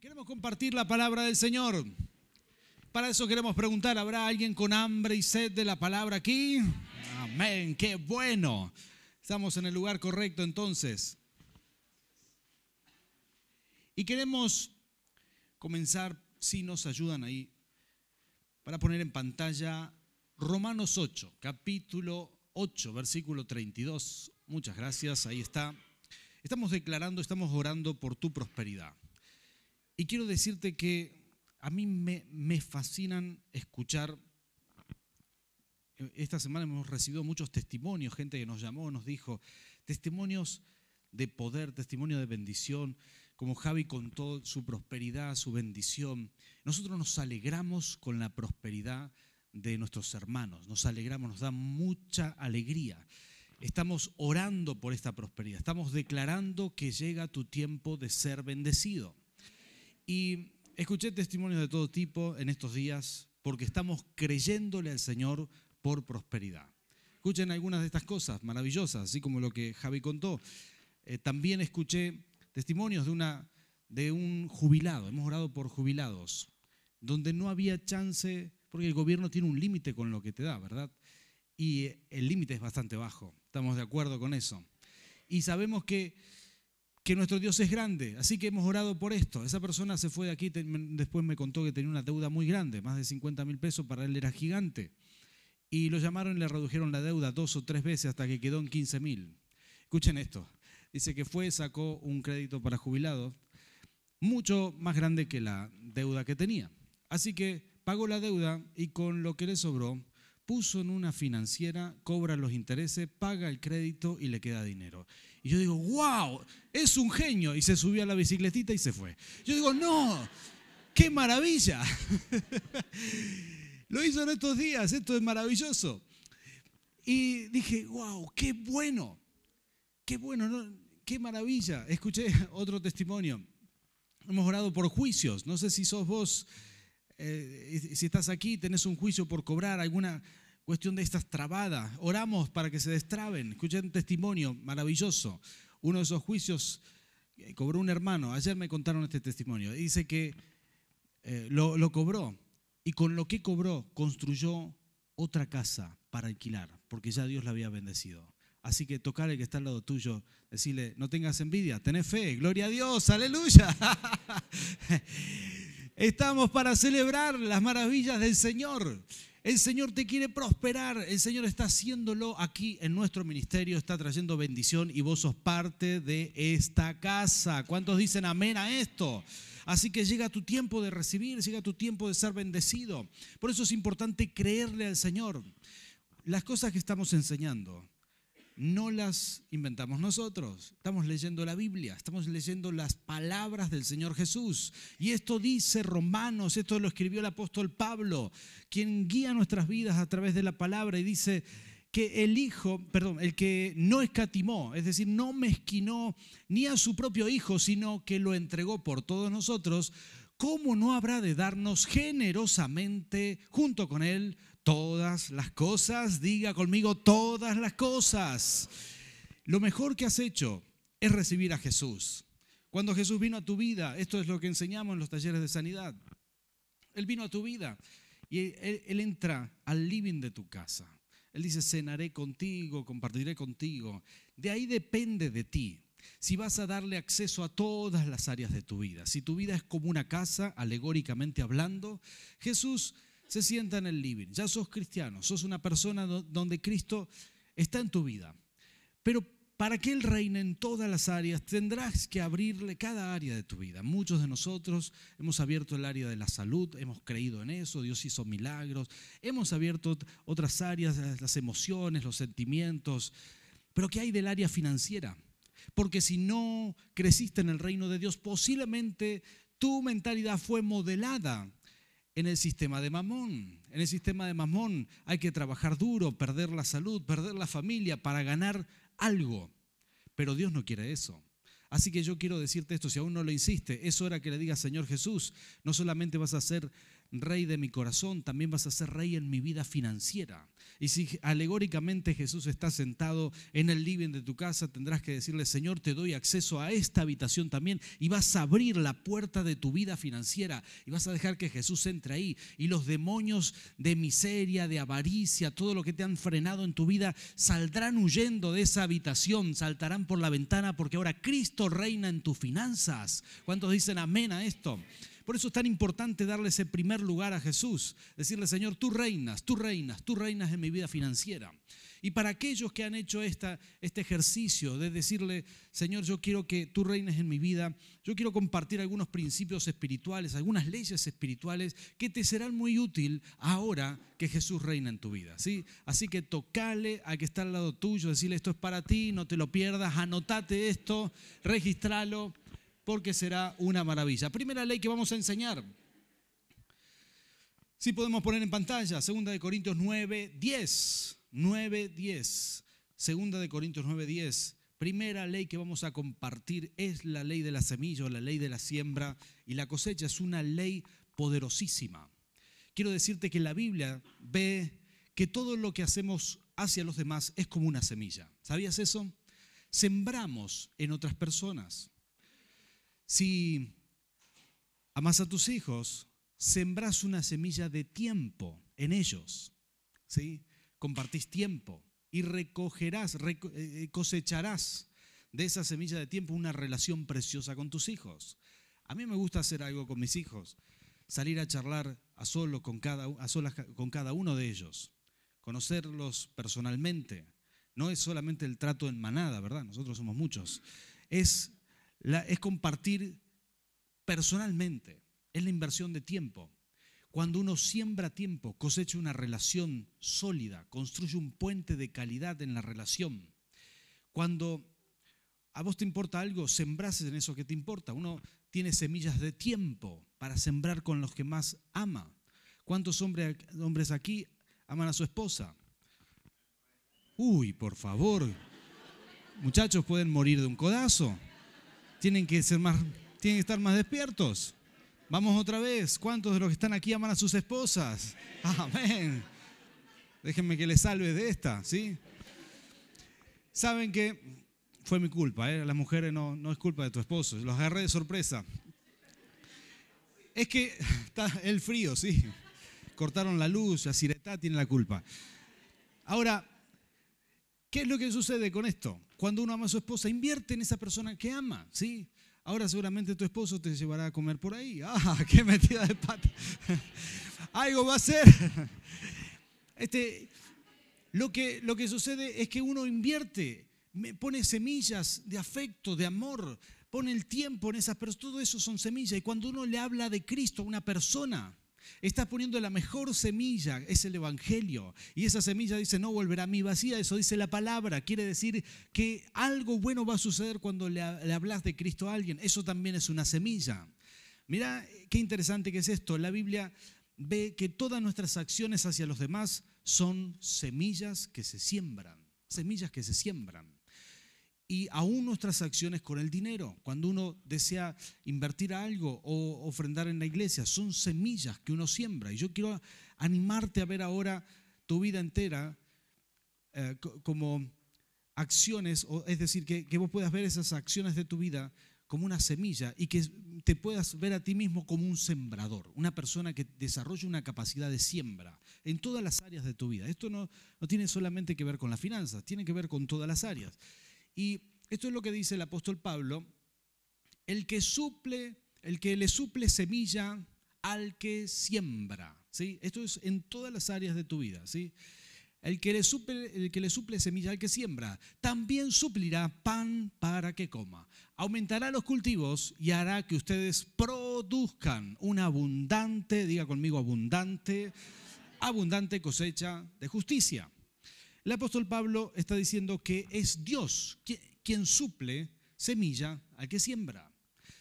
Queremos compartir la palabra del Señor. Para eso queremos preguntar, ¿habrá alguien con hambre y sed de la palabra aquí? Amén, qué bueno. Estamos en el lugar correcto entonces. Y queremos comenzar, si nos ayudan ahí, para poner en pantalla Romanos 8, capítulo 8, versículo 32. Muchas gracias, ahí está. Estamos declarando, estamos orando por tu prosperidad. Y quiero decirte que a mí me, fascinan escuchar. Esta semana hemos recibido muchos testimonios, gente que nos llamó, nos dijo, testimonios de poder, testimonio de bendición, como Javi contó su prosperidad, su bendición. Nosotros nos alegramos con la prosperidad de nuestros hermanos, nos alegramos, nos da mucha alegría. Estamos orando por esta prosperidad, estamos declarando que llega tu tiempo de ser bendecido. Y escuché testimonios de todo tipo en estos días porque estamos creyéndole al Señor por prosperidad. Escuchen algunas de estas cosas maravillosas, así como lo que Javi contó. Eh, también escuché testimonios de, una, de un jubilado, hemos orado por jubilados, donde no había chance, porque el gobierno tiene un límite con lo que te da, ¿verdad? Y el límite es bastante bajo, estamos de acuerdo con eso. Y sabemos que que nuestro Dios es grande, así que hemos orado por esto. Esa persona se fue de aquí, después me contó que tenía una deuda muy grande, más de 50 mil pesos, para él era gigante. Y lo llamaron y le redujeron la deuda dos o tres veces hasta que quedó en 15 mil. Escuchen esto, dice que fue, sacó un crédito para jubilado, mucho más grande que la deuda que tenía. Así que pagó la deuda y con lo que le sobró, puso en una financiera, cobra los intereses, paga el crédito y le queda dinero. Y yo digo, wow, es un genio. Y se subió a la bicicletita y se fue. Yo digo, no, qué maravilla. Lo hizo en estos días, esto es maravilloso. Y dije, wow, qué bueno, qué bueno, qué maravilla. Escuché otro testimonio. Hemos orado por juicios. No sé si sos vos, eh, si estás aquí, tenés un juicio por cobrar alguna cuestión de estas trabadas. Oramos para que se destraben. Escuché un testimonio maravilloso. Uno de esos juicios cobró un hermano. Ayer me contaron este testimonio. Dice que eh, lo, lo cobró y con lo que cobró construyó otra casa para alquilar, porque ya Dios la había bendecido. Así que tocarle que está al lado tuyo, decirle, no tengas envidia, tenés fe, gloria a Dios, aleluya. Estamos para celebrar las maravillas del Señor. El Señor te quiere prosperar, el Señor está haciéndolo aquí en nuestro ministerio, está trayendo bendición y vos sos parte de esta casa. ¿Cuántos dicen amén a esto? Así que llega tu tiempo de recibir, llega tu tiempo de ser bendecido. Por eso es importante creerle al Señor. Las cosas que estamos enseñando, no las inventamos nosotros. Estamos leyendo la Biblia, estamos leyendo las palabras del Señor Jesús. Y esto dice Romanos, esto lo escribió el apóstol Pablo, quien guía nuestras vidas a través de la palabra y dice que el hijo, perdón, el que no escatimó, es decir, no mezquinó ni a su propio hijo, sino que lo entregó por todos nosotros, ¿cómo no habrá de darnos generosamente junto con él todas las cosas, diga conmigo todas las cosas. Lo mejor que has hecho es recibir a Jesús. Cuando Jesús vino a tu vida, esto es lo que enseñamos en los talleres de sanidad. Él vino a tu vida y él, entra al living de tu casa. Él dice, cenaré contigo, compartiré contigo. De ahí depende de ti si vas a darle acceso a todas las áreas de tu vida. Si tu vida es como una casa, alegóricamente hablando, Jesús se sienta en el living. Ya sos cristiano, sos una persona donde Cristo está en tu vida. Pero para que Él reine en todas las áreas, tendrás que abrirle cada área de tu vida. Muchos de nosotros hemos abierto el área de la salud, hemos creído en eso, Dios hizo milagros, hemos abierto otras áreas, las emociones, los sentimientos. Pero ¿qué hay del área financiera? Porque si no creciste en el reino de Dios, posiblemente tu mentalidad fue modelada en el sistema de mamón. En el sistema de mamón hay que trabajar duro, perder la salud, perder la familia para ganar algo. Pero Dios no quiere eso. Así que yo quiero decirte esto, si aún no lo hiciste, es hora que le digas, Señor Jesús, no solamente vas a ser rey de mi corazón, también vas a ser rey en mi vida financiera. Y si alegóricamente Jesús está sentado en el living de tu casa, tendrás que decirle, Señor, te doy acceso a esta habitación también y vas a abrir la puerta de tu vida financiera y vas a dejar que Jesús entre ahí. Y los demonios de miseria, de avaricia, todo lo que te han frenado en tu vida, saldrán huyendo de esa habitación, saltarán por la ventana porque ahora Cristo reina en tus finanzas. ¿Cuántos dicen amén a esto? Por eso es tan importante darle ese primer lugar a Jesús, decirle, Señor, tú reinas, tú reinas, tú reinas en mi vida financiera. Y para aquellos que han hecho esta, este ejercicio de decirle, Señor, yo quiero que tú reines en mi vida, yo quiero compartir algunos principios espirituales, algunas leyes espirituales que te serán muy útil ahora que Jesús reina en tu vida. ¿sí? Así que tocale al que está al lado tuyo, decirle, esto es para ti, no te lo pierdas, anotate esto, registralo porque será una maravilla. Primera ley que vamos a enseñar. Si podemos poner en pantalla, segunda de Corintios 9, 10. 9, 10. Segunda de Corintios 9, 10. Primera ley que vamos a compartir es la ley de la semilla la ley de la siembra y la cosecha. Es una ley poderosísima. Quiero decirte que la Biblia ve que todo lo que hacemos hacia los demás es como una semilla. ¿Sabías eso? Sembramos en otras personas. Si amas a tus hijos, sembras una semilla de tiempo en ellos. ¿sí? Compartís tiempo y recogerás, eh, cosecharás de esa semilla de tiempo una relación preciosa con tus hijos. A mí me gusta hacer algo con mis hijos, salir a charlar a solo con cada, a solas con cada uno de ellos, conocerlos personalmente. No es solamente el trato en manada, ¿verdad? Nosotros somos muchos. Es es compartir personalmente, es la inversión de tiempo. Cuando uno siembra tiempo, cosecha una relación sólida, construye un puente de calidad en la relación. Cuando a vos te importa algo, sembrases en eso que te importa. Uno tiene semillas de tiempo para sembrar con los que más ama. ¿Cuántos hombres, aquí aman a su esposa? Uy, por favor. Muchachos pueden morir de un codazo tienen que, ser más, tienen que estar más despiertos. Vamos otra vez. ¿Cuántos de los que están aquí aman a sus esposas? Amén. Déjenme que les salve de esta, ¿sí? Saben que fue mi culpa, ¿eh? las mujeres no, no es culpa de tu esposo, los agarré de sorpresa. Es que está el frío, sí. Cortaron la luz, la siretá tiene la culpa. Ahora, ¿qué es lo que sucede con esto? Cuando uno ama a su esposa, invierte en esa persona que ama, ¿sí? Ahora seguramente tu esposo te llevará a comer por ahí. ¡Ah, qué metida de pata! Algo va a ser. Este, lo, que, lo que sucede es que uno invierte, pone semillas de afecto, de amor, pone el tiempo en esas personas. Todo eso son semillas. Y cuando uno le habla de Cristo a una persona, Está poniendo la mejor semilla, es el Evangelio. Y esa semilla dice, no volverá a mí vacía, eso dice la palabra. Quiere decir que algo bueno va a suceder cuando le, hablas de Cristo a alguien. Eso también es una semilla. Mira qué interesante que es esto. La Biblia ve que todas nuestras acciones hacia los demás son semillas que se siembran. Semillas que se siembran y aún nuestras acciones con el dinero. Cuando uno desea invertir algo o ofrendar en la iglesia, son semillas que uno siembra. Y yo quiero animarte a ver ahora tu vida entera eh, como acciones, es decir, que, que vos puedas ver esas acciones de tu vida como una semilla y que te puedas ver a ti mismo como un sembrador, una persona que desarrolle una capacidad de siembra en todas las áreas de tu vida. Esto no, no tiene solamente que ver con las finanzas, tiene que ver con todas las áreas. Y esto es lo que dice el apóstol Pablo, el que suple, el que le suple semilla al que siembra. ¿sí? Esto es en todas las áreas de tu vida. ¿sí? El que, le suple, el que le suple semilla al que siembra, también suplirá pan para que coma. Aumentará los cultivos y hará que ustedes produzcan una abundante, diga conmigo abundante, abundante cosecha de justicia. El apóstol Pablo está diciendo que es Dios quien suple semilla al que siembra.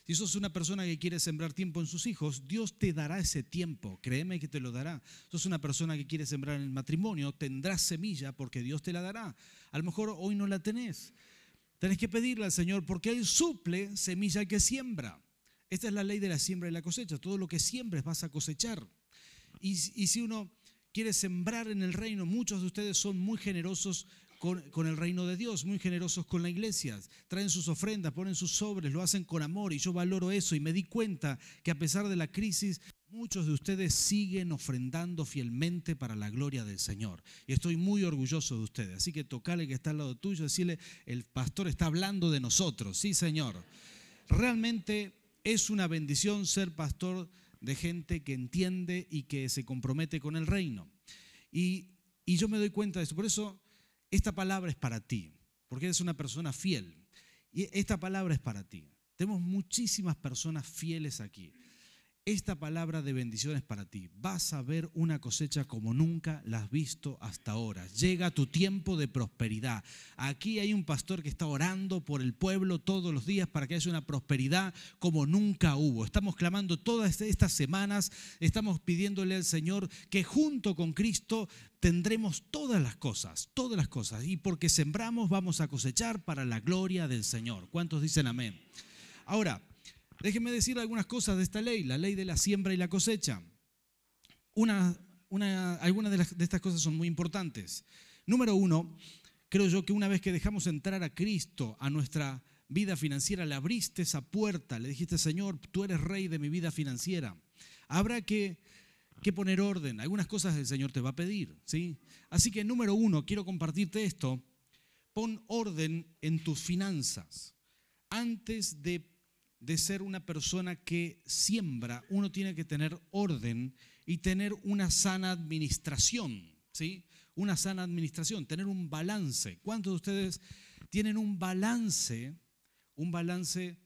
Si sos una persona que quiere sembrar tiempo en sus hijos, Dios te dará ese tiempo, créeme que te lo dará. Sos una persona que quiere sembrar en el matrimonio, tendrás semilla porque Dios te la dará. A lo mejor hoy no la tenés. Tenés que pedirle al Señor porque Él suple semilla al que siembra. Esta es la ley de la siembra y la cosecha. Todo lo que siembres vas a cosechar. Y, y si uno quiere sembrar en el reino, muchos de ustedes son muy generosos con, el reino de Dios, muy generosos con la iglesia. Traen sus ofrendas, ponen sus sobres, lo hacen con amor y yo valoro eso y me di cuenta que a pesar de la crisis, muchos de ustedes siguen ofrendando fielmente para la gloria del Señor. Y estoy muy orgulloso de ustedes. Así que tocale que está al lado tuyo, decirle, el pastor está hablando de nosotros. Sí, Señor. Realmente es una bendición ser pastor de gente que entiende y que se compromete con el reino. Y, y yo me doy cuenta de eso. Por eso esta palabra es para ti, porque eres una persona fiel. Y esta palabra es para ti. Tenemos muchísimas personas fieles aquí. Esta palabra de bendición es para ti. Vas a ver una cosecha como nunca la has visto hasta ahora. Llega tu tiempo de prosperidad. Aquí hay un pastor que está orando por el pueblo todos los días para que haya una prosperidad como nunca hubo. Estamos clamando todas estas semanas, estamos pidiéndole al Señor que junto con Cristo tendremos todas las cosas, todas las cosas. Y porque sembramos vamos a cosechar para la gloria del Señor. ¿Cuántos dicen amén? Ahora, Déjenme decir algunas cosas de esta ley, la ley de la siembra y la cosecha. Una, algunas de, de estas cosas son muy importantes. Número uno, creo yo que una vez que dejamos entrar a Cristo a nuestra vida financiera, le abriste esa puerta, le dijiste, Señor, tú eres rey de mi vida financiera. Habrá que, que poner orden. Algunas cosas el Señor te va a pedir. ¿sí? Así que número uno, quiero compartirte esto. Pon orden en tus finanzas. Antes de de ser una persona que siembra, uno tiene que tener orden y tener una sana administración, ¿sí? Una sana administración, tener un balance. ¿Cuántos de ustedes tienen un balance? Un balance,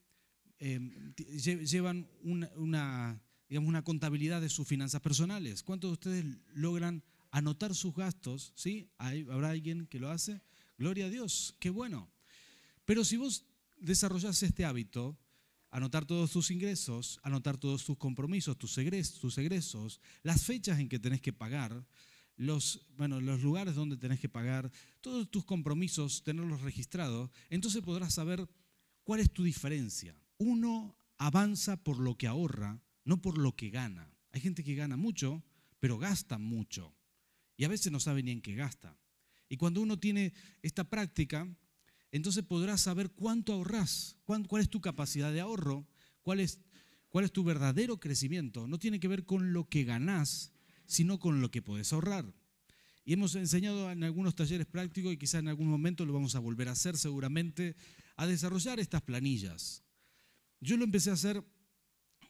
em, llevan una, digamos, una contabilidad de sus finanzas personales. ¿Cuántos de ustedes logran anotar sus gastos? ¿Sí? ¿Habrá alguien que lo hace? Gloria a Dios, qué bueno. Pero si vos desarrollás este hábito, anotar todos tus ingresos, anotar todos tus compromisos, tus egresos, las fechas en que tenés que pagar, los, bueno, los lugares donde tenés que pagar, todos tus compromisos, tenerlos registrados, entonces podrás saber cuál es tu diferencia. Uno avanza por lo que ahorra, no por lo que gana. Hay gente que gana mucho, pero gasta mucho. Y a veces no sabe ni en qué gasta. Y cuando uno tiene esta práctica, entonces podrás saber cuánto ahorras, cuál es tu capacidad de ahorro, cuál es, cuál es tu verdadero crecimiento. No tiene que ver con lo que ganás, sino con lo que puedes ahorrar. Y hemos enseñado en algunos talleres prácticos y quizás en algún momento lo vamos a volver a hacer seguramente, a desarrollar estas planillas. Yo lo empecé a hacer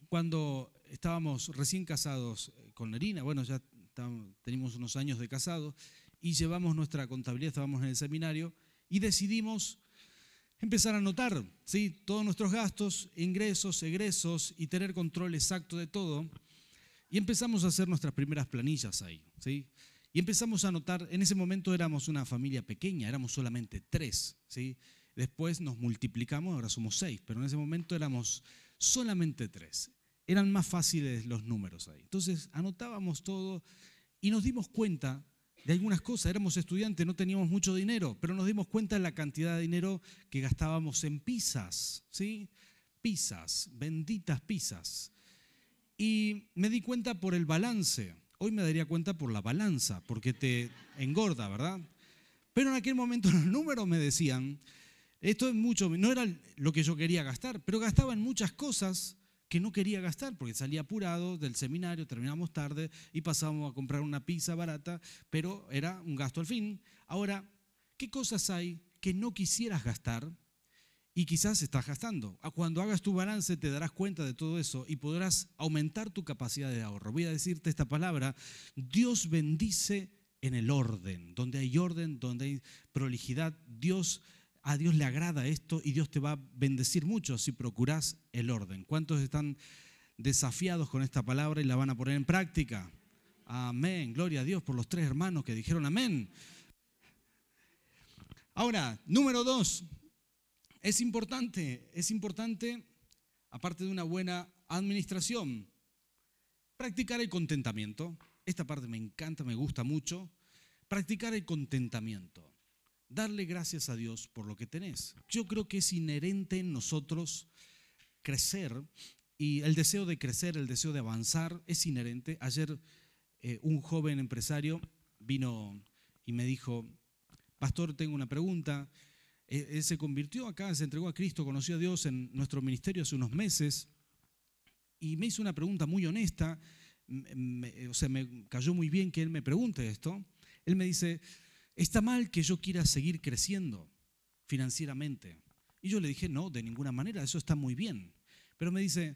cuando estábamos recién casados con Nerina, bueno, ya teníamos unos años de casado y llevamos nuestra contabilidad, estábamos en el seminario y decidimos empezar a anotar ¿sí? todos nuestros gastos, ingresos, egresos y tener control exacto de todo. Y empezamos a hacer nuestras primeras planillas ahí. ¿sí? Y empezamos a anotar, en ese momento éramos una familia pequeña, éramos solamente tres. ¿sí? Después nos multiplicamos, ahora somos seis, pero en ese momento éramos solamente tres. Eran más fáciles los números ahí. Entonces anotábamos todo y nos dimos cuenta de algunas cosas. Éramos estudiantes, no teníamos mucho dinero, pero nos dimos cuenta de la cantidad de dinero que gastábamos en pizzas, ¿sí? Pizzas, benditas pizzas. Y me di cuenta por el balance. Hoy me daría cuenta por la balanza, porque te engorda, ¿verdad? Pero en aquel momento los números me decían, esto es mucho, no era lo que yo quería gastar, pero gastaba en muchas cosas que no quería gastar porque salía apurado del seminario, terminamos tarde y pasábamos a comprar una pizza barata, pero era un gasto al fin. Ahora, ¿qué cosas hay que no quisieras gastar y quizás estás gastando? Ah, cuando hagas tu balance te darás cuenta de todo eso y podrás aumentar tu capacidad de ahorro. Voy a decirte esta palabra, Dios bendice en el orden, donde hay orden, donde hay prolijidad, Dios a Dios le agrada esto y Dios te va a bendecir mucho si procuras el orden. ¿Cuántos están desafiados con esta palabra y la van a poner en práctica? Amén. Gloria a Dios por los tres hermanos que dijeron amén. Ahora, número dos, es importante, es importante, aparte de una buena administración, practicar el contentamiento. Esta parte me encanta, me gusta mucho. Practicar el contentamiento darle gracias a Dios por lo que tenés. Yo creo que es inherente en nosotros crecer y el deseo de crecer, el deseo de avanzar es inherente. Ayer eh, un joven empresario vino y me dijo, pastor, tengo una pregunta. Eh, él se convirtió acá, se entregó a Cristo, conoció a Dios en nuestro ministerio hace unos meses y me hizo una pregunta muy honesta, o sea, me cayó muy bien que él me pregunte esto. Él me dice, ¿está mal que yo quiera seguir creciendo financieramente? Y yo le dije, no, de ninguna manera, eso está muy bien. Pero me dice,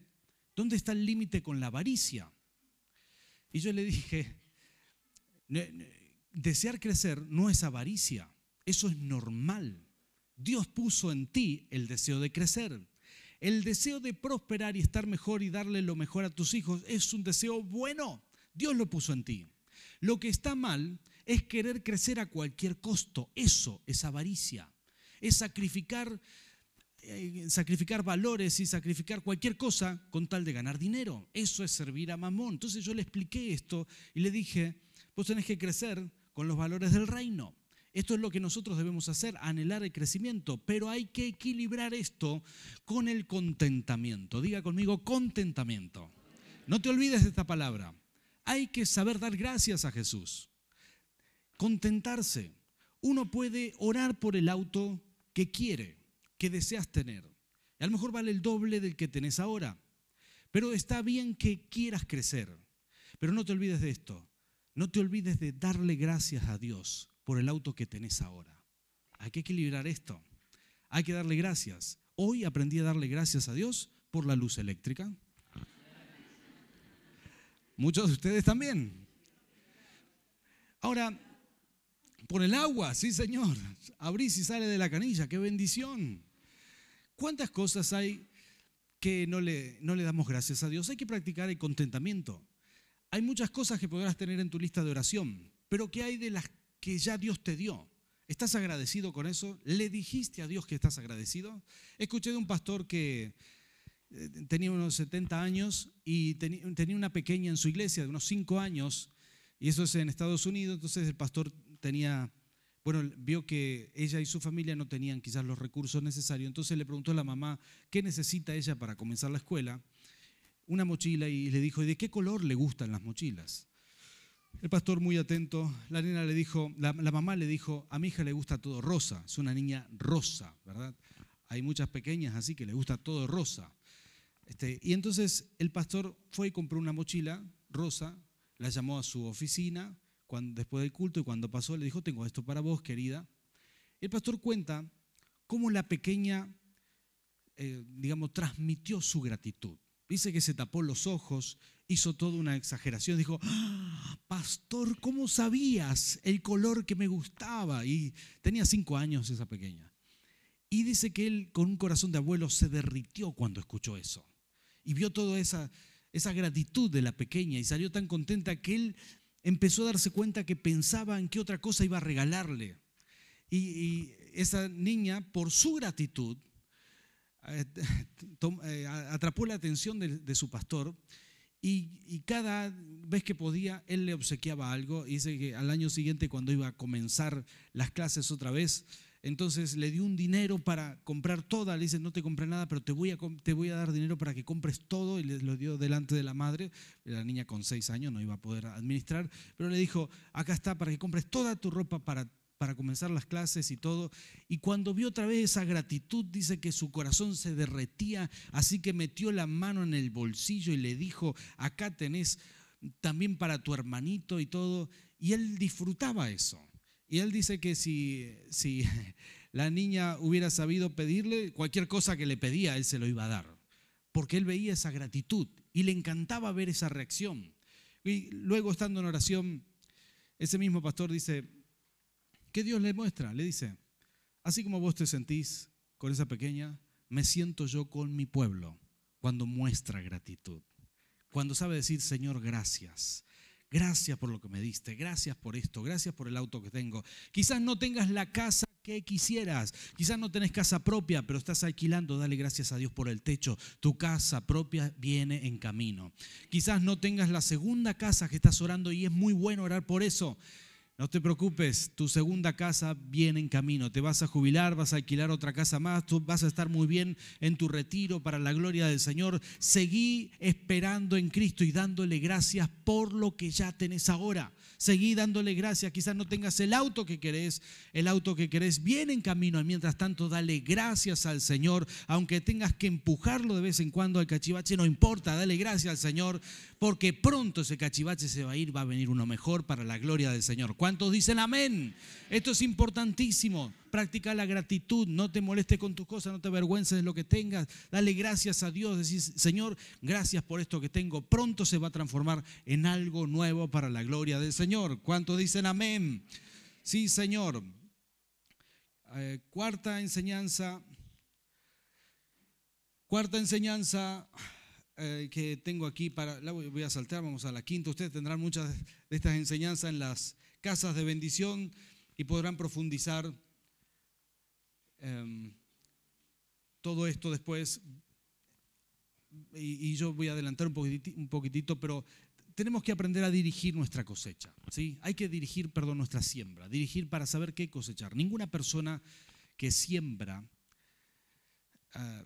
¿dónde está el límite con la avaricia? Y yo le dije, desear crecer no es avaricia, eso es normal. Dios puso en ti el deseo de crecer. El deseo de prosperar y estar mejor y darle lo mejor a tus hijos es un deseo bueno. Dios lo puso en ti. Lo que está mal es querer crecer a cualquier costo. Eso es avaricia. Es sacrificar eh, sacrificar valores y sacrificar cualquier cosa con tal de ganar dinero. Eso es servir a Mamón. Entonces yo le expliqué esto y le dije, vos tenés que crecer con los valores del reino. Esto es lo que nosotros debemos hacer, anhelar el crecimiento, pero hay que equilibrar esto con el contentamiento. Diga conmigo, contentamiento. No te olvides de esta palabra. Hay que saber dar gracias a Jesús. Contentarse. Uno puede orar por el auto que quiere, que deseas tener. a lo mejor vale el doble del que tenés ahora. Pero está bien que quieras crecer. Pero no te olvides de esto. No te olvides de darle gracias a Dios por el auto que tenés ahora. Hay que equilibrar esto. Hay que darle gracias. Hoy aprendí a darle gracias a Dios por la luz eléctrica. Muchos de ustedes también. Ahora, por el agua, sí señor. Abrís y sale de la canilla, qué bendición. ¿Cuántas cosas hay que no le, no le damos gracias a Dios? Hay que practicar el contentamiento. Hay muchas cosas que podrás tener en tu lista de oración, pero ¿qué hay de las que ya Dios te dio? ¿Estás agradecido con eso? ¿Le dijiste a Dios que estás agradecido? Escuché de un pastor que eh, tenía unos 70 años y tenía una pequeña en su iglesia de unos 5 años, y eso es en Estados Unidos, entonces el pastor tenía bueno, vio que ella y su familia no tenían quizás los recursos necesarios, entonces le preguntó a la mamá qué necesita ella para comenzar la escuela, una mochila y le dijo, ¿y de qué color le gustan las mochilas? El pastor muy atento, la nena le dijo, la, mamá le dijo, a mi hija le gusta todo rosa, es una niña rosa, ¿verdad? Hay muchas pequeñas así que le gusta todo rosa. Este, y entonces el pastor fue y compró una mochila rosa, la llamó a su oficina, después del culto y cuando pasó le dijo, tengo esto para vos, querida. El pastor cuenta cómo la pequeña, eh, digamos, transmitió su gratitud. Dice que se tapó los ojos, hizo toda una exageración, dijo, ah, pastor, ¿cómo sabías el color que me gustaba? Y tenía cinco años esa pequeña. Y dice que él con un corazón de abuelo se derritió cuando escuchó eso. Y vio toda esa, esa gratitud de la pequeña y salió tan contenta que él empezó a darse cuenta que pensaba en qué otra cosa iba a regalarle. Y, esa niña, por su gratitud, eh, eh, atrapó la atención de, su pastor y, cada vez que podía, él le obsequiaba algo. Y dice que al año siguiente, cuando iba a comenzar las clases otra vez, entonces le dio un dinero para comprar toda. Le dice, no te compré nada, pero te voy, a, te voy a dar dinero para que compres todo. Y le lo dio delante de la madre. La niña con seis años no iba a poder administrar. Pero le dijo, acá está para que compres toda tu ropa para, para comenzar las clases y todo. Y cuando vio otra vez esa gratitud, dice que su corazón se derretía. Así que metió la mano en el bolsillo y le dijo, acá tenés también para tu hermanito y todo. Y él disfrutaba eso. Y él dice que si, si la niña hubiera sabido pedirle, cualquier cosa que le pedía, él se lo iba a dar. Porque él veía esa gratitud y le encantaba ver esa reacción. Y luego estando en oración, ese mismo pastor dice, ¿qué Dios le muestra? Le dice, así como vos te sentís con esa pequeña, me siento yo con mi pueblo cuando muestra gratitud. Cuando sabe decir, Señor, gracias. Gracias por lo que me diste, gracias por esto, gracias por el auto que tengo. Quizás no tengas la casa que quisieras, quizás no tenés casa propia, pero estás alquilando, dale gracias a Dios por el techo. Tu casa propia viene en camino. Quizás no tengas la segunda casa que estás orando y es muy bueno orar por eso. No te preocupes, tu segunda casa viene en camino. Te vas a jubilar, vas a alquilar otra casa más, tú vas a estar muy bien en tu retiro para la gloria del Señor. Seguí esperando en Cristo y dándole gracias por lo que ya tenés ahora. Seguí dándole gracias. Quizás no tengas el auto que querés, el auto que querés viene en camino. Mientras tanto, dale gracias al Señor. Aunque tengas que empujarlo de vez en cuando al cachivache, no importa, dale gracias al Señor, porque pronto ese cachivache se va a ir, va a venir uno mejor para la gloria del Señor. ¿Cuántos dicen amén? Esto es importantísimo. Practica la gratitud, no te molestes con tus cosas, no te avergüences de lo que tengas. Dale gracias a Dios, decís, Señor, gracias por esto que tengo. Pronto se va a transformar en algo nuevo para la gloria del Señor. ¿Cuántos dicen amén? Sí, Señor. Eh, cuarta enseñanza. Cuarta enseñanza eh, que tengo aquí para, la voy a saltar, vamos a la quinta. Ustedes tendrán muchas de estas enseñanzas en las casas de bendición y podrán profundizar em, todo esto después. Y, yo voy a adelantar un poquitito, pero tenemos que aprender a dirigir nuestra cosecha. ¿sí? Hay que dirigir, perdón, nuestra siembra. Dirigir para saber qué cosechar. Ninguna persona que siembra ah,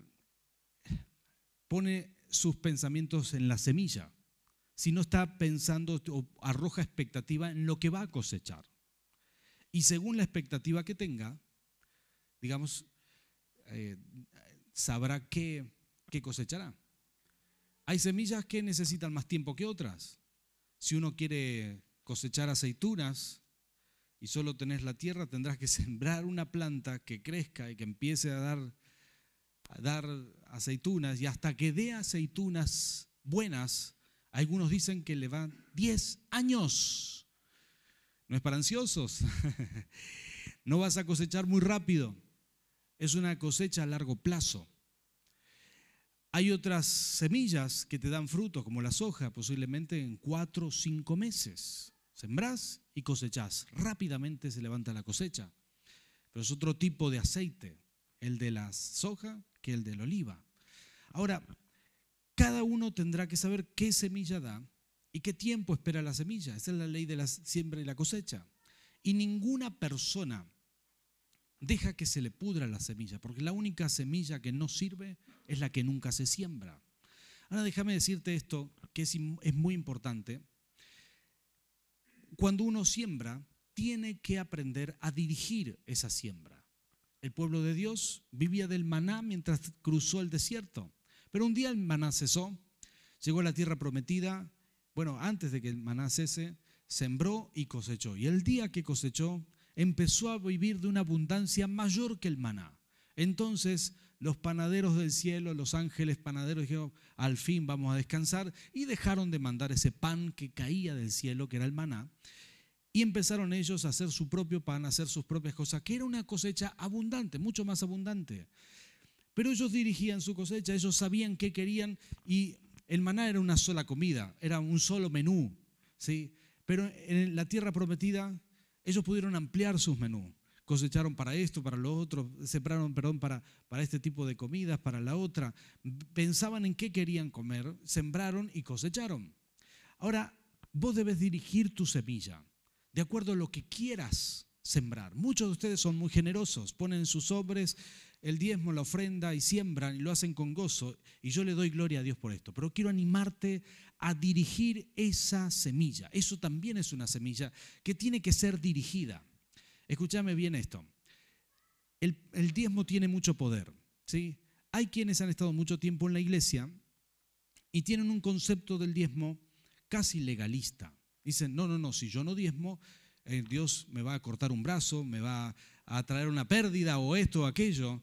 pone sus pensamientos en la semilla, sino está pensando o arroja expectativa en lo que va a cosechar. Y según la expectativa que tenga, digamos, eh, sabrá qué, cosechará. Hay semillas que necesitan más tiempo que otras. Si uno quiere cosechar aceitunas y solo tenés la tierra, tendrás que sembrar una planta que crezca y que empiece a dar dar aceitunas y hasta que dé aceitunas buenas, algunos dicen que le van 10 años. No es para ansiosos. no vas a cosechar muy rápido. Es una cosecha a largo plazo. Hay otras semillas que te dan fruto, como la soja, posiblemente en cuatro o cinco meses. Sembrás y cosechás. Rápidamente se levanta la cosecha. Pero es otro tipo de aceite. El de la soja que el del oliva. Ahora, cada uno tendrá que saber qué semilla da y qué tiempo espera la semilla. Esa es la ley de la siembra y la cosecha. Y ninguna persona deja que se le pudra la semilla, porque la única semilla que no sirve es la que nunca se siembra. Ahora déjame decirte esto, que es, es muy importante. Cuando uno siembra, tiene que aprender a dirigir esa siembra. El pueblo de Dios vivía del maná mientras cruzó el desierto. Pero un día el maná cesó, llegó a la tierra prometida. Bueno, antes de que el maná cese, sembró y cosechó. Y el día que cosechó, empezó a vivir de una abundancia mayor que el maná. Entonces los panaderos del cielo, los ángeles panaderos dijeron, al fin vamos a descansar y dejaron de mandar ese pan que caía del cielo, que era el maná, y empezaron ellos a hacer su propio pan, a hacer sus propias cosas, que era una cosecha abundante, mucho más abundante. Pero ellos dirigían su cosecha, ellos sabían qué querían y el maná era una sola comida, era un solo menú. ¿sí? Pero en la tierra prometida ellos pudieron ampliar sus menús. Cosecharon para esto, para lo otro, sembraron, perdón, para, para este tipo de comidas, para la otra. Pensaban en qué querían comer, sembraron y cosecharon. Ahora, vos debes dirigir tu semilla de acuerdo a lo que quieras sembrar. Muchos de ustedes son muy generosos, ponen sus sobres el diezmo, la ofrenda y siembran y lo hacen con gozo. Y yo le doy gloria a Dios por esto. Pero quiero animarte a dirigir esa semilla. Eso también es una semilla que tiene que ser dirigida. Escúchame bien esto. El, el diezmo tiene mucho poder. ¿sí? Hay quienes han estado mucho tiempo en la iglesia y tienen un concepto del diezmo casi legalista. Dicen, no, no, no, si yo no diezmo, eh, Dios me va a cortar un brazo, me va a traer una pérdida o esto o aquello.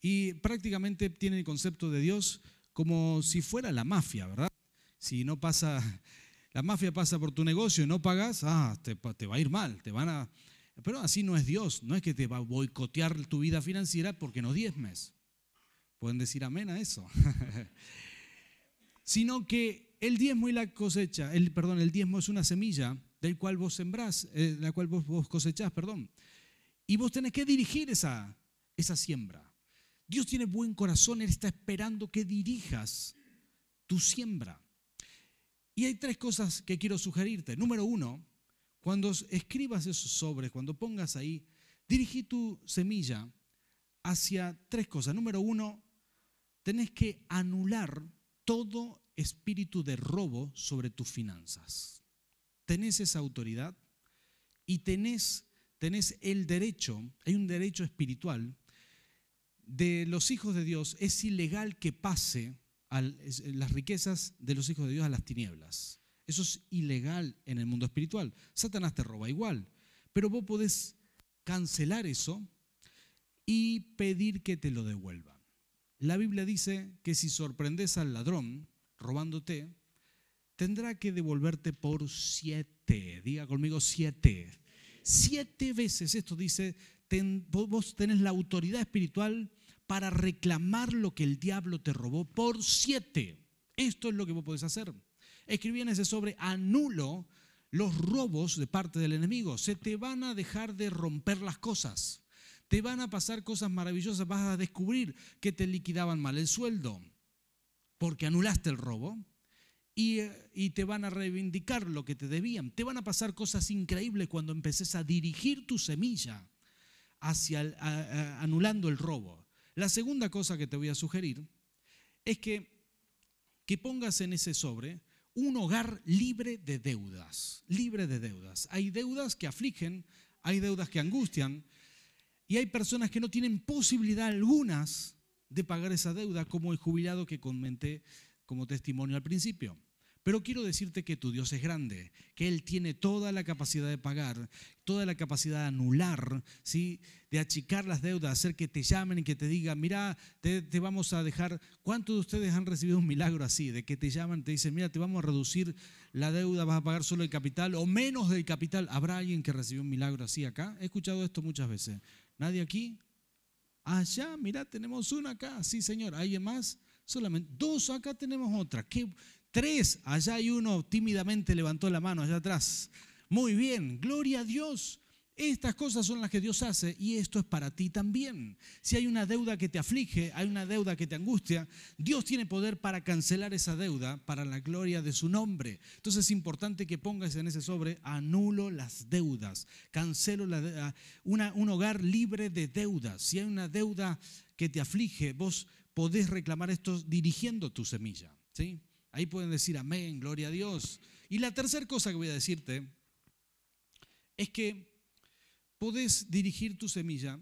Y prácticamente tienen el concepto de Dios como si fuera la mafia, ¿verdad? Si no pasa, la mafia pasa por tu negocio y no pagas, ah, te, te va a ir mal, te van a... Pero así no es Dios, no es que te va a boicotear tu vida financiera porque no diezmes. Pueden decir amén a eso. Sino que el diezmo y la cosecha, el, perdón, el diezmo es una semilla del cual vos sembrás, eh, la cual vos, cosechás, perdón. Y vos tenés que dirigir esa, esa siembra. Dios tiene buen corazón, Él está esperando que dirijas tu siembra. Y hay tres cosas que quiero sugerirte. Número uno, cuando escribas esos sobres, cuando pongas ahí, dirigí tu semilla hacia tres cosas. Número uno, tenés que anular todo espíritu de robo sobre tus finanzas. Tenés esa autoridad y tenés, tenés el derecho, hay un derecho espiritual de los hijos de Dios. Es ilegal que pase las riquezas de los hijos de Dios a las tinieblas. Eso es ilegal en el mundo espiritual. Satanás te roba igual, pero vos podés cancelar eso y pedir que te lo devuelvan. La Biblia dice que si sorprendes al ladrón robándote, tendrá que devolverte por siete. Diga conmigo siete. Siete veces esto dice, vos tenés la autoridad espiritual para reclamar lo que el diablo te robó por siete. Esto es lo que vos podés hacer. Escribí en ese sobre, anulo los robos de parte del enemigo. Se te van a dejar de romper las cosas. Te van a pasar cosas maravillosas. Vas a descubrir que te liquidaban mal el sueldo porque anulaste el robo. Y, te van a reivindicar lo que te debían. Te van a pasar cosas increíbles cuando empeces a dirigir tu semilla hacia anulando el robo. La segunda cosa que te voy a sugerir es que, que pongas en ese sobre un hogar libre de deudas, libre de deudas. Hay deudas que afligen, hay deudas que angustian y hay personas que no tienen posibilidad algunas de pagar esa deuda, como el jubilado que comenté como testimonio al principio. Pero quiero decirte que tu Dios es grande, que Él tiene toda la capacidad de pagar, toda la capacidad de anular, ¿sí? de achicar las deudas, hacer que te llamen y que te digan, mira, te, vamos a dejar, ¿cuántos de ustedes han recibido un milagro así? De que te llaman, te dicen, mira, te vamos a reducir la deuda, vas a pagar solo el capital o menos del capital. ¿Habrá alguien que recibió un milagro así acá? He escuchado esto muchas veces. ¿Nadie aquí? Allá, mira, tenemos una acá. Sí, señor. ¿Alguien más? Solamente dos, acá tenemos otra. ¿Qué? Tres, allá hay uno tímidamente levantó la mano allá atrás. Muy bien, gloria a Dios. Estas cosas son las que Dios hace y esto es para ti también. Si hay una deuda que te aflige, hay una deuda que te angustia, Dios tiene poder para cancelar esa deuda para la gloria de su nombre. Entonces es importante que pongas en ese sobre, anulo las deudas, cancelo la un hogar libre de deudas. Si hay una deuda que te aflige, vos podés reclamar esto dirigiendo tu semilla. ¿sí? Ahí pueden decir amén, gloria a Dios. Y la tercera cosa que voy a decirte es que podés dirigir tu semilla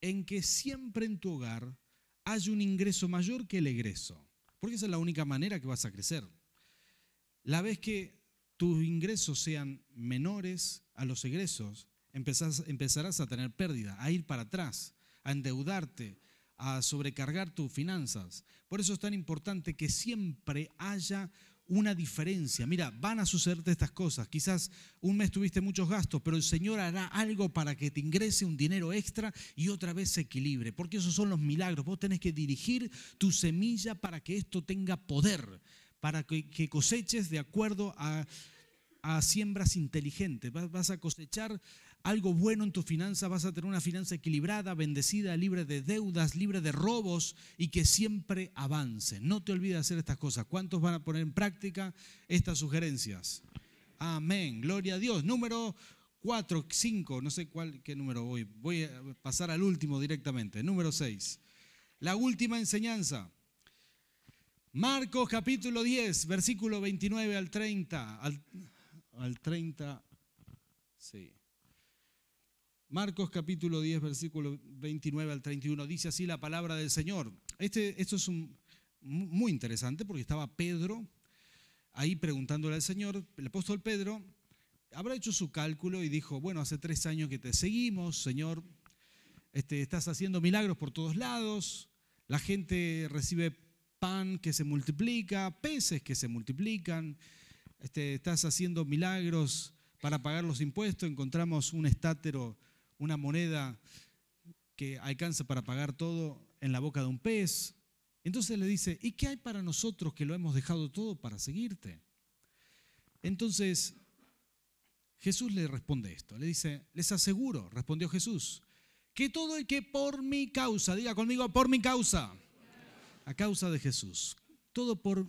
en que siempre en tu hogar haya un ingreso mayor que el egreso, porque esa es la única manera que vas a crecer. La vez que tus ingresos sean menores a los egresos, empezarás a tener pérdida, a ir para atrás, a endeudarte, a sobrecargar tus finanzas. Por eso es tan importante que siempre haya una diferencia. Mira, van a sucederte estas cosas. Quizás un mes tuviste muchos gastos, pero el Señor hará algo para que te ingrese un dinero extra y otra vez se equilibre. Porque esos son los milagros. Vos tenés que dirigir tu semilla para que esto tenga poder, para que, coseches de acuerdo a, a siembras inteligentes. Vas a cosechar algo bueno en tu finanza, vas a tener una finanza equilibrada, bendecida, libre de deudas, libre de robos y que siempre avance. No te olvides de hacer estas cosas. ¿Cuántos van a poner en práctica estas sugerencias? Amén, gloria a Dios. Número 4, 5, no sé cuál, qué número voy. Voy a pasar al último directamente. Número 6. La última enseñanza. Marcos capítulo 10, versículo 29 al 30. Al, al 30, sí. Marcos capítulo 10, versículo 29 al 31, dice así la palabra del Señor. Este, esto es muy interesante porque estaba Pedro ahí preguntándole al Señor, el apóstol Pedro habrá hecho su cálculo y dijo, bueno, hace tres años que te seguimos, Señor, este, estás haciendo milagros por todos lados, la gente recibe pan que se multiplica, peces que se multiplican, este, estás haciendo milagros para pagar los impuestos, encontramos un estátero una moneda que alcanza para pagar todo en la boca de un pez. Entonces le dice, ¿y qué hay para nosotros que lo hemos dejado todo para seguirte? Entonces Jesús le responde esto, le dice, les aseguro, respondió Jesús, que todo el que por mi causa, diga conmigo, por mi causa, a causa de Jesús, todo por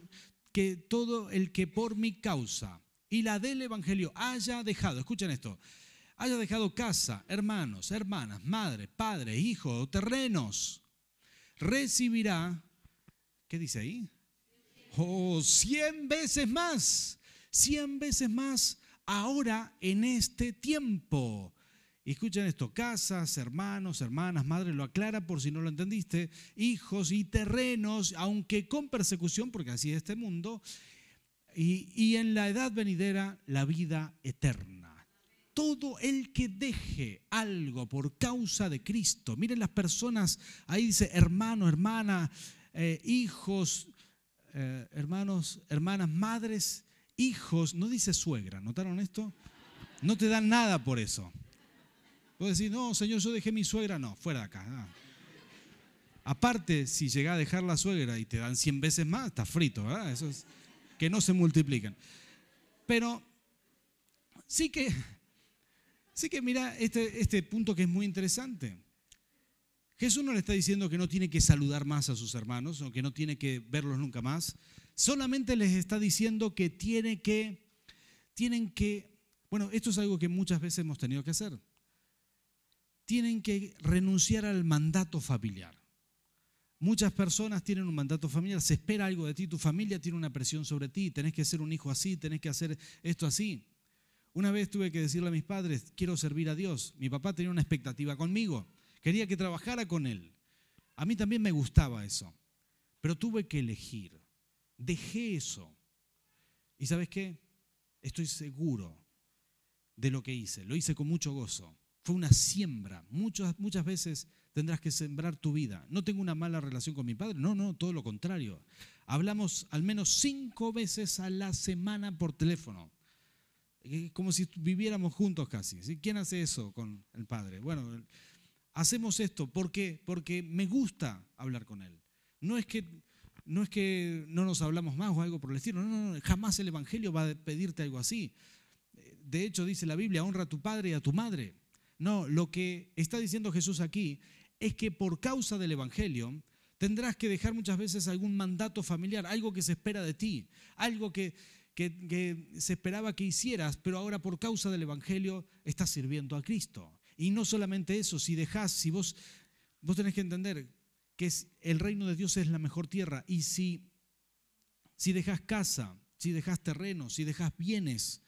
que todo el que por mi causa y la del Evangelio haya dejado, escuchen esto, haya dejado casa, hermanos, hermanas, madre, padre, hijo, terrenos, recibirá, ¿qué dice ahí? Oh, cien veces más, cien veces más ahora en este tiempo. Escuchen esto, casas, hermanos, hermanas, madre, lo aclara por si no lo entendiste, hijos y terrenos, aunque con persecución, porque así es este mundo, y, y en la edad venidera la vida eterna todo el que deje algo por causa de Cristo. Miren las personas, ahí dice hermano, hermana, eh, hijos, eh, hermanos, hermanas, madres, hijos, no dice suegra, ¿notaron esto? No te dan nada por eso. Puedes decir, no, Señor, yo dejé mi suegra, no, fuera de acá. Aparte, si llega a dejar la suegra y te dan 100 veces más, está frito, ¿verdad? Eso es que no se multiplican. Pero sí que Así que mira este, este punto que es muy interesante. Jesús no le está diciendo que no tiene que saludar más a sus hermanos o que no tiene que verlos nunca más. Solamente les está diciendo que tiene que, tienen que, bueno, esto es algo que muchas veces hemos tenido que hacer. Tienen que renunciar al mandato familiar. Muchas personas tienen un mandato familiar, se espera algo de ti, tu familia tiene una presión sobre ti, tenés que ser un hijo así, tenés que hacer esto así. Una vez tuve que decirle a mis padres, quiero servir a Dios. Mi papá tenía una expectativa conmigo, quería que trabajara con él. A mí también me gustaba eso, pero tuve que elegir. Dejé eso. ¿Y sabes qué? Estoy seguro de lo que hice. Lo hice con mucho gozo. Fue una siembra. Muchas, muchas veces tendrás que sembrar tu vida. No tengo una mala relación con mi padre. No, no, todo lo contrario. Hablamos al menos cinco veces a la semana por teléfono como si viviéramos juntos casi. ¿Quién hace eso con el Padre? Bueno, hacemos esto ¿por qué? porque me gusta hablar con Él. No es que no es que no nos hablamos más o algo por el estilo, no, no, jamás el Evangelio va a pedirte algo así. De hecho, dice la Biblia, honra a tu padre y a tu madre. No, lo que está diciendo Jesús aquí es que por causa del Evangelio tendrás que dejar muchas veces algún mandato familiar, algo que se espera de ti, algo que, que, se esperaba que hicieras, pero ahora por causa del Evangelio estás sirviendo a Cristo. Y no solamente eso, si dejas, si vos, vos tenés que entender que es, el reino de Dios es la mejor tierra y si, si dejas casa, si dejas terreno, si dejas bienes,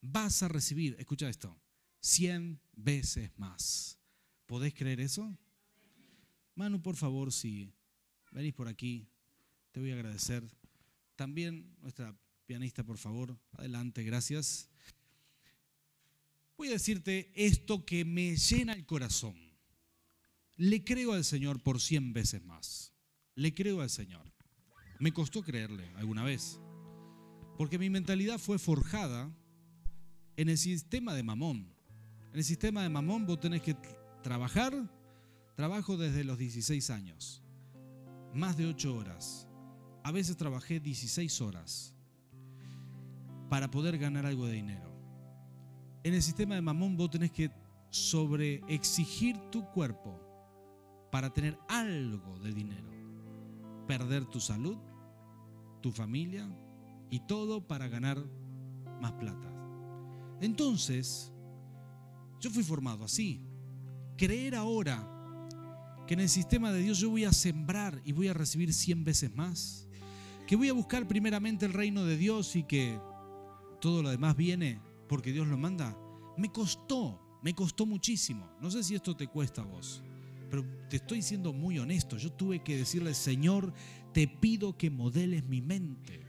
vas a recibir, escucha esto, cien veces más. ¿Podés creer eso? Manu, por favor, si venís por aquí, te voy a agradecer. También nuestra Pianista, por favor, adelante, gracias. Voy a decirte esto que me llena el corazón. Le creo al Señor por cien veces más. Le creo al Señor. Me costó creerle alguna vez, porque mi mentalidad fue forjada en el sistema de mamón. En el sistema de mamón vos tenés que trabajar, trabajo desde los 16 años, más de 8 horas. A veces trabajé 16 horas para poder ganar algo de dinero. En el sistema de mamón vos tenés que sobreexigir tu cuerpo para tener algo de dinero. Perder tu salud, tu familia y todo para ganar más plata. Entonces, yo fui formado así. Creer ahora que en el sistema de Dios yo voy a sembrar y voy a recibir 100 veces más. Que voy a buscar primeramente el reino de Dios y que todo lo demás viene porque Dios lo manda, me costó, me costó muchísimo. No sé si esto te cuesta a vos, pero te estoy siendo muy honesto. Yo tuve que decirle, Señor, te pido que modeles mi mente,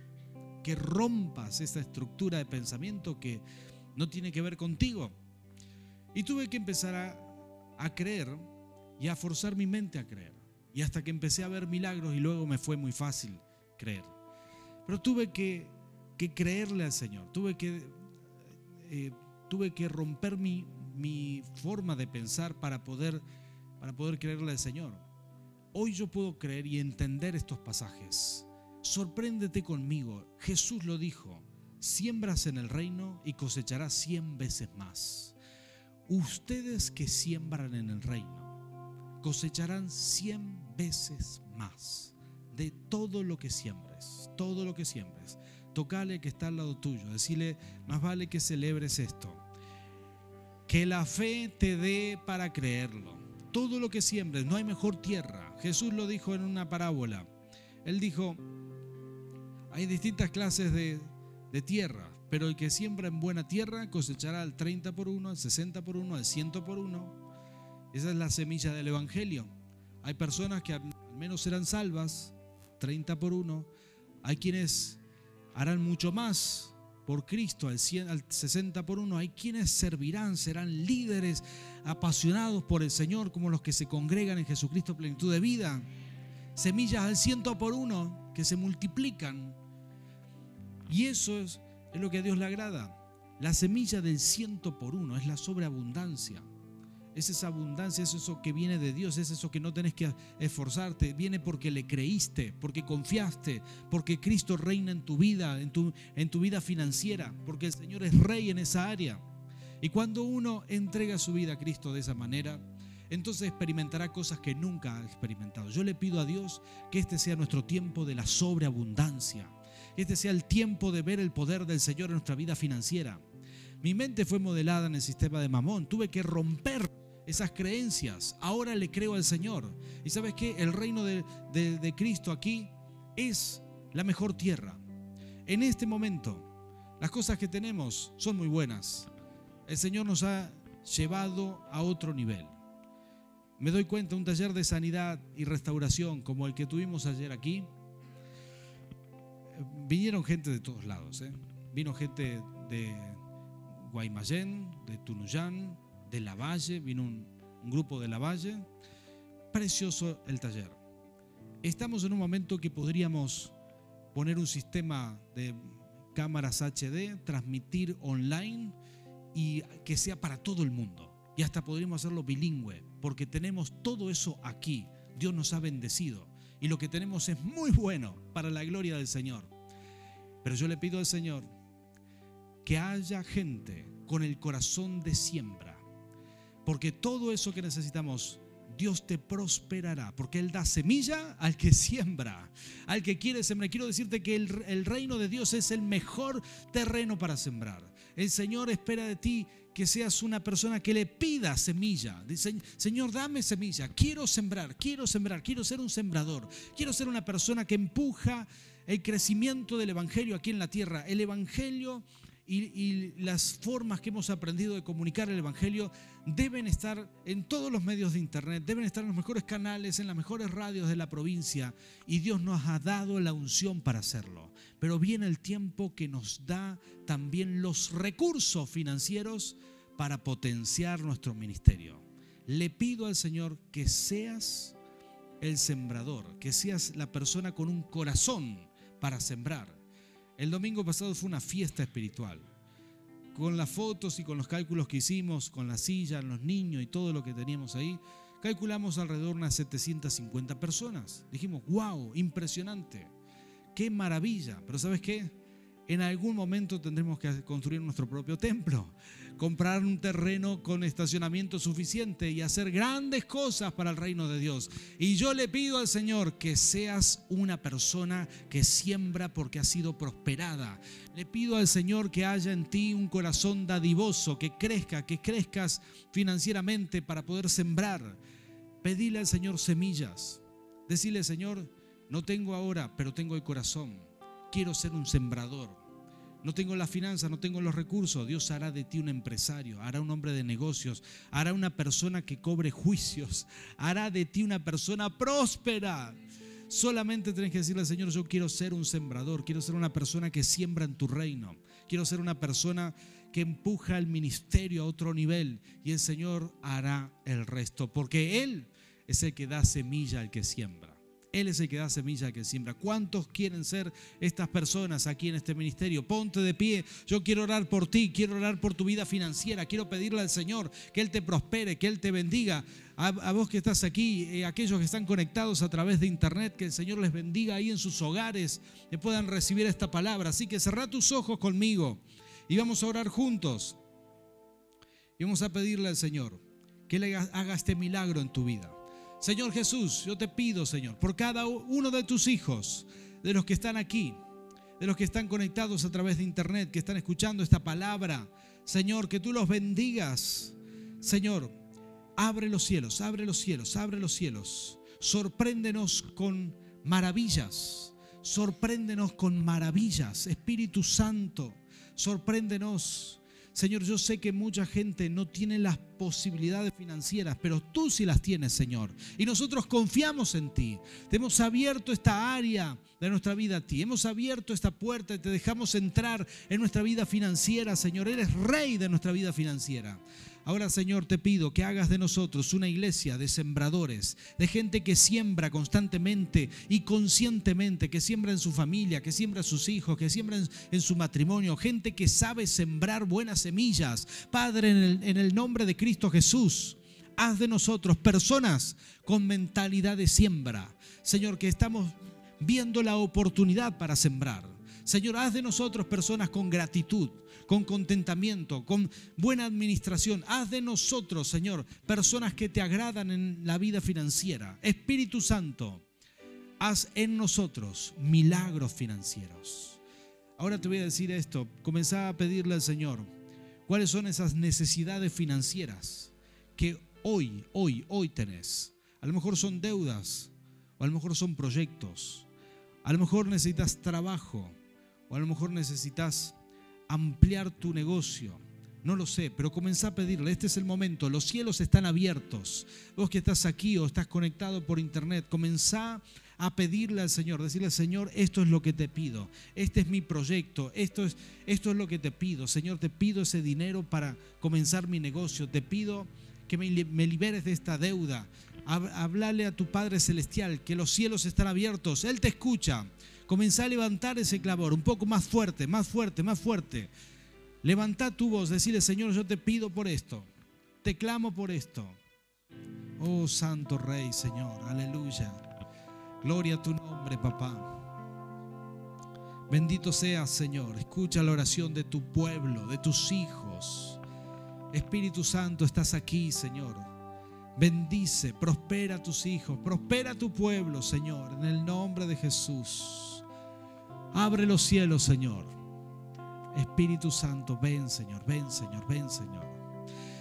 que rompas esa estructura de pensamiento que no tiene que ver contigo. Y tuve que empezar a, a creer y a forzar mi mente a creer. Y hasta que empecé a ver milagros y luego me fue muy fácil creer. Pero tuve que que creerle al Señor, tuve que, eh, tuve que romper mi, mi forma de pensar para poder, para poder creerle al Señor. Hoy yo puedo creer y entender estos pasajes. Sorpréndete conmigo. Jesús lo dijo, siembras en el reino y cosecharás cien veces más. Ustedes que siembran en el reino cosecharán cien veces más de todo lo que siembres, todo lo que siembres tocale que está al lado tuyo, decirle, más vale que celebres esto. Que la fe te dé para creerlo. Todo lo que siembres, no hay mejor tierra. Jesús lo dijo en una parábola. Él dijo, hay distintas clases de, de tierra, pero el que siembra en buena tierra cosechará al 30 por 1, al 60 por 1, al 100 por 1. Esa es la semilla del Evangelio. Hay personas que al menos serán salvas, 30 por 1. Hay quienes harán mucho más por Cristo, al, 100, al 60 por 1. Hay quienes servirán, serán líderes apasionados por el Señor, como los que se congregan en Jesucristo plenitud de vida. Semillas al 100 por 1 que se multiplican. Y eso es es lo que a Dios le agrada. La semilla del ciento por uno es la sobreabundancia. Es esa abundancia, es eso que viene de Dios, es eso que no tenés que esforzarte, viene porque le creíste, porque confiaste, porque Cristo reina en tu vida, en tu, en tu vida financiera, porque el Señor es rey en esa área. Y cuando uno entrega su vida a Cristo de esa manera, entonces experimentará cosas que nunca ha experimentado. Yo le pido a Dios que este sea nuestro tiempo de la sobreabundancia este sea el tiempo de ver el poder del Señor en nuestra vida financiera. Mi mente fue modelada en el sistema de Mamón. Tuve que romper esas creencias. Ahora le creo al Señor. Y sabes qué? El reino de, de Cristo aquí es la mejor tierra. En este momento, las cosas que tenemos son muy buenas. El Señor nos ha llevado a otro nivel. Me doy cuenta, un taller de sanidad y restauración como el que tuvimos ayer aquí, vinieron gente de todos lados. ¿eh? Vino gente de Guaymallén, de Tunuyán, de La Valle, vino un, grupo de La Valle. Precioso el taller. Estamos en un momento que podríamos poner un sistema de cámaras HD, transmitir online y que sea para todo el mundo. Y hasta podríamos hacerlo bilingüe, porque tenemos todo eso aquí. Dios nos ha bendecido y lo que tenemos es muy bueno para la gloria del Señor. Pero yo le pido al Señor que haya gente con el corazón de siembra, porque todo eso que necesitamos, Dios te prosperará, porque Él da semilla al que siembra, al que quiere sembrar. Quiero decirte que el, reino de Dios es el mejor terreno para sembrar. El Señor espera de ti que seas una persona que le pida semilla. Dice, Señor, dame semilla. Quiero sembrar, quiero sembrar, quiero ser un sembrador. Quiero ser una persona que empuja el crecimiento del Evangelio aquí en la tierra. El Evangelio y, las formas que hemos aprendido de comunicar el Evangelio deben estar en todos los medios de Internet, deben estar en los mejores canales, en las mejores radios de la provincia. Y Dios nos ha dado la unción para hacerlo. Pero viene el tiempo que nos da también los recursos financieros para potenciar nuestro ministerio. Le pido al Señor que seas el sembrador, que seas la persona con un corazón para sembrar. El domingo pasado fue una fiesta espiritual. Con las fotos y con los cálculos que hicimos, con la silla, los niños y todo lo que teníamos ahí, calculamos alrededor de unas 750 personas. Dijimos, wow, impresionante, qué maravilla. Pero ¿sabes qué? En algún momento tendremos que construir nuestro propio templo comprar un terreno con estacionamiento suficiente y hacer grandes cosas para el reino de Dios. Y yo le pido al Señor que seas una persona que siembra porque ha sido prosperada. Le pido al Señor que haya en ti un corazón dadivoso, que crezca, que crezcas financieramente para poder sembrar. Pedile al Señor semillas. Decirle, Señor, no tengo ahora, pero tengo el corazón. Quiero ser un sembrador no tengo la finanza, no tengo los recursos. Dios hará de ti un empresario, hará un hombre de negocios, hará una persona que cobre juicios, hará de ti una persona próspera. Solamente tenés que decirle Señor, yo quiero ser un sembrador, quiero ser una persona que siembra en tu reino, quiero ser una persona que empuja el ministerio a otro nivel y el Señor hará el resto, porque Él es el que da semilla al que siembra. Él es el que da semilla que siembra. ¿Cuántos quieren ser estas personas aquí en este ministerio? Ponte de pie. Yo quiero orar por ti, quiero orar por tu vida financiera. Quiero pedirle al Señor que Él te prospere, que Él te bendiga. A, vos que estás aquí, eh, aquellos que están conectados a través de internet, que el Señor les bendiga ahí en sus hogares, que puedan recibir esta palabra. Así que cerrá tus ojos conmigo y vamos a orar juntos. Y vamos a pedirle al Señor que le haga este milagro en tu vida. Señor Jesús, yo te pido, Señor, por cada uno de tus hijos, de los que están aquí, de los que están conectados a través de internet, que están escuchando esta palabra. Señor, que tú los bendigas. Señor, abre los cielos, abre los cielos, abre los cielos. Sorpréndenos con maravillas. Sorpréndenos con maravillas. Espíritu Santo, sorpréndenos. Señor, yo sé que mucha gente no tiene las posibilidades financieras, pero tú sí las tienes, Señor. Y nosotros confiamos en ti. Te hemos abierto esta área de nuestra vida a ti. Hemos abierto esta puerta y te dejamos entrar en nuestra vida financiera, Señor. Eres rey de nuestra vida financiera. Ahora, Señor, te pido que hagas de nosotros una iglesia de sembradores, de gente que siembra constantemente y conscientemente, que siembra en su familia, que siembra en sus hijos, que siembra en, su matrimonio, gente que sabe sembrar buenas semillas. Padre, en el nombre de Cristo Jesús, haz de nosotros personas con mentalidad de siembra. Señor, que estamos viendo la oportunidad para sembrar. Señor, haz de nosotros personas con gratitud, con contentamiento, con buena administración. Haz de nosotros, Señor, personas que te agradan en la vida financiera. Espíritu Santo, haz en nosotros milagros financieros. Ahora te voy a decir esto. Comenzá a pedirle al Señor cuáles son esas necesidades financieras que hoy, hoy, hoy tenés. A lo mejor son deudas, o a lo mejor son proyectos, a lo mejor necesitas trabajo, o a lo mejor necesitas ampliar tu negocio. No lo sé, pero comenzá a pedirle. Este es el momento. Los cielos están abiertos. Vos que estás aquí o estás conectado por internet, comenzá a pedirle al Señor, decirle, Señor, esto es lo que te pido, este es mi proyecto, esto es, esto es lo que te pido. Señor, te pido ese dinero para comenzar mi negocio, te pido que me, me liberes de esta deuda. Hablale a tu Padre Celestial, que los cielos están abiertos, Él te escucha. Comenzá a levantar ese clamor, un poco más fuerte, más fuerte, más fuerte. Levantá tu voz, decirle, Señor, yo te pido por esto, te clamo por esto. Oh Santo Rey, Señor, aleluya. Gloria a tu nombre, papá. Bendito seas, Señor. Escucha la oración de tu pueblo, de tus hijos. Espíritu Santo, estás aquí, Señor. Bendice, prospera a tus hijos, prospera a tu pueblo, Señor, en el nombre de Jesús. Abre los cielos, Señor. Espíritu Santo, ven, Señor, ven, Señor, ven, Señor.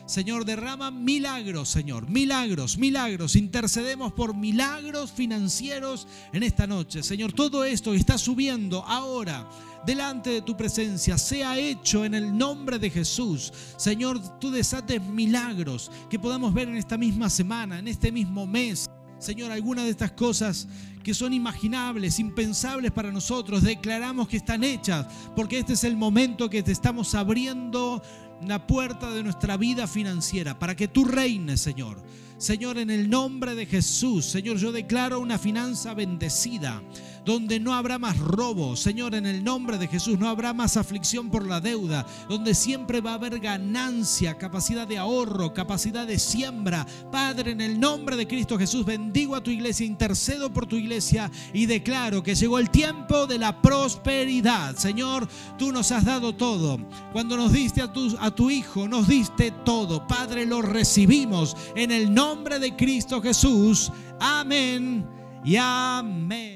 Señor, derrama milagros, Señor, milagros, milagros. Intercedemos por milagros financieros en esta noche. Señor, todo esto que está subiendo ahora delante de tu presencia sea hecho en el nombre de Jesús. Señor, tú desates milagros que podamos ver en esta misma semana, en este mismo mes. Señor, algunas de estas cosas que son imaginables, impensables para nosotros, declaramos que están hechas, porque este es el momento que te estamos abriendo la puerta de nuestra vida financiera, para que tú reines, Señor. Señor, en el nombre de Jesús, Señor, yo declaro una finanza bendecida donde no habrá más robo. Señor, en el nombre de Jesús, no habrá más aflicción por la deuda, donde siempre va a haber ganancia, capacidad de ahorro, capacidad de siembra. Padre, en el nombre de Cristo Jesús, bendigo a tu iglesia, intercedo por tu iglesia y declaro que llegó el tiempo de la prosperidad. Señor, tú nos has dado todo. Cuando nos diste a tu, a tu Hijo, nos diste todo. Padre, lo recibimos en el nombre de Cristo Jesús. Amén y amén.